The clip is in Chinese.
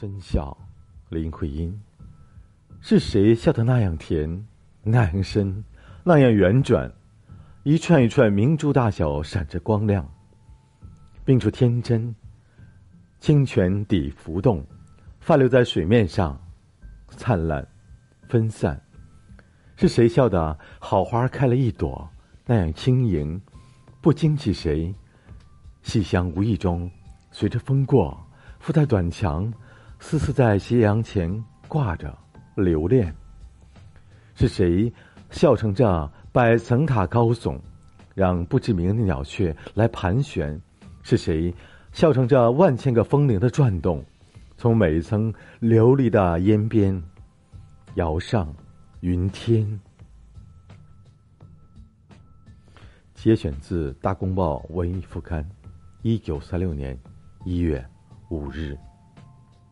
深笑，林徽因。是谁笑得那样甜，那样深，那样圆转？一串一串明珠大小，闪着光亮，并出天真。清泉底浮动，泛流在水面上，灿烂，分散。是谁笑的好花开了一朵，那样轻盈，不惊起谁？细香无意中随着风过，附在短墙，丝丝在斜阳前挂着，留恋。是谁笑成这百层塔高耸，让不知名的鸟雀来盘旋？是谁？笑成这万千个风铃的转动，从每一层琉璃的烟边摇上云天。节选自《大公报》文艺副刊，一九三六年一月五日。